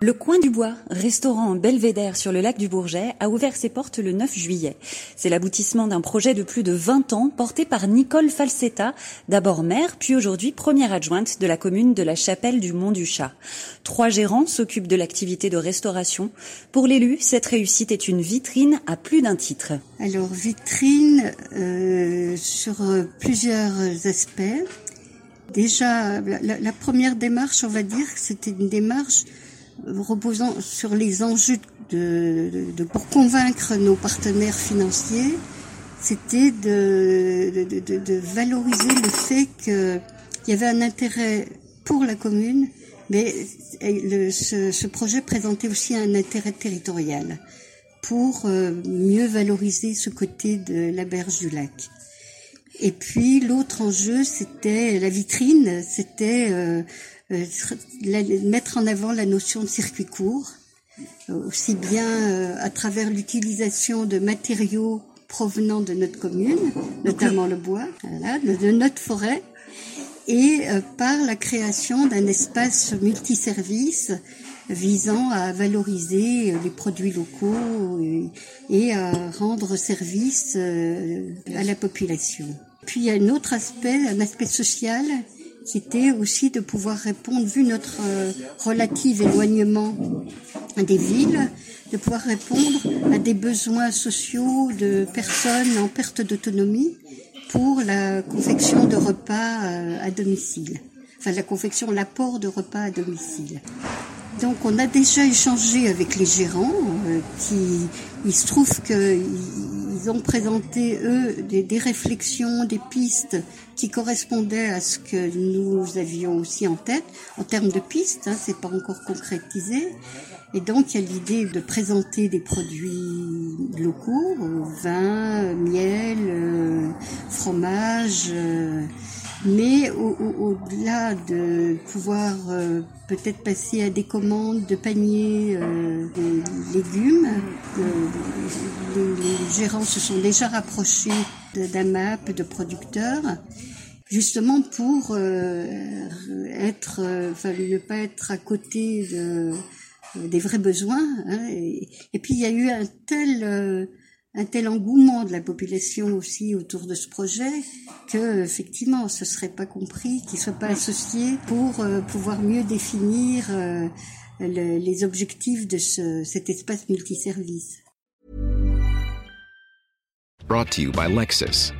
Le Coin du Bois, restaurant belvédère sur le lac du Bourget, a ouvert ses portes le 9 juillet. C'est l'aboutissement d'un projet de plus de 20 ans porté par Nicole Falsetta, d'abord maire, puis aujourd'hui première adjointe de la commune de la Chapelle du Mont du Chat. Trois gérants s'occupent de l'activité de restauration. Pour l'élu, cette réussite est une vitrine à plus d'un titre. Alors vitrine euh, sur plusieurs aspects. Déjà, la, la première démarche, on va dire, c'était une démarche reposant sur les enjeux de, pour convaincre nos partenaires financiers, c'était de, valoriser le fait qu'il y avait un intérêt pour la commune, mais ce, projet présentait aussi un intérêt territorial pour euh, mieux valoriser ce côté de la berge du lac. Et puis l'autre enjeu, c'était la vitrine, c'était euh, euh, mettre en avant la notion de circuit court, euh, aussi bien à travers l'utilisation de matériaux provenant de notre commune, notamment le bois, voilà, de notre forêt, et par la création d'un espace multiservice visant à valoriser les produits locaux et, à rendre service à la population. Puis il y a un autre aspect, un aspect social c'était aussi de pouvoir répondre, vu notre euh, relatif éloignement des villes, de pouvoir répondre à des besoins sociaux de personnes en perte d'autonomie pour la confection de repas euh, à domicile. Enfin, la confection, l'apport de repas à domicile. Donc, on a déjà échangé avec les gérants, euh, qui, il se trouve qu'ils ils ont eux, des, des, réflexions, des pistes qui correspondaient à ce que nous avions aussi en tête, en termes de pistes, hein, c'est pas encore concrétisé. Et donc, il y a l'idée de présenter des produits locaux, vin, miel, euh, fromage, euh, mais au-delà de pouvoir euh, peut-être passer à des commandes de paniers euh, de légumes, euh, les, gérants se sont déjà rapprochés d'un map de producteurs justement pour être, enfin ne pas être à côté de, des vrais besoins. Hein, et, et, puis il y a eu un tel un tel engouement de la population aussi autour de ce projet que effectivement ce serait pas compris qu'il soit pas associé pour euh, pouvoir mieux définir euh, le, les objectifs de ce, cet espace multiservice. Brought to you by Lexus.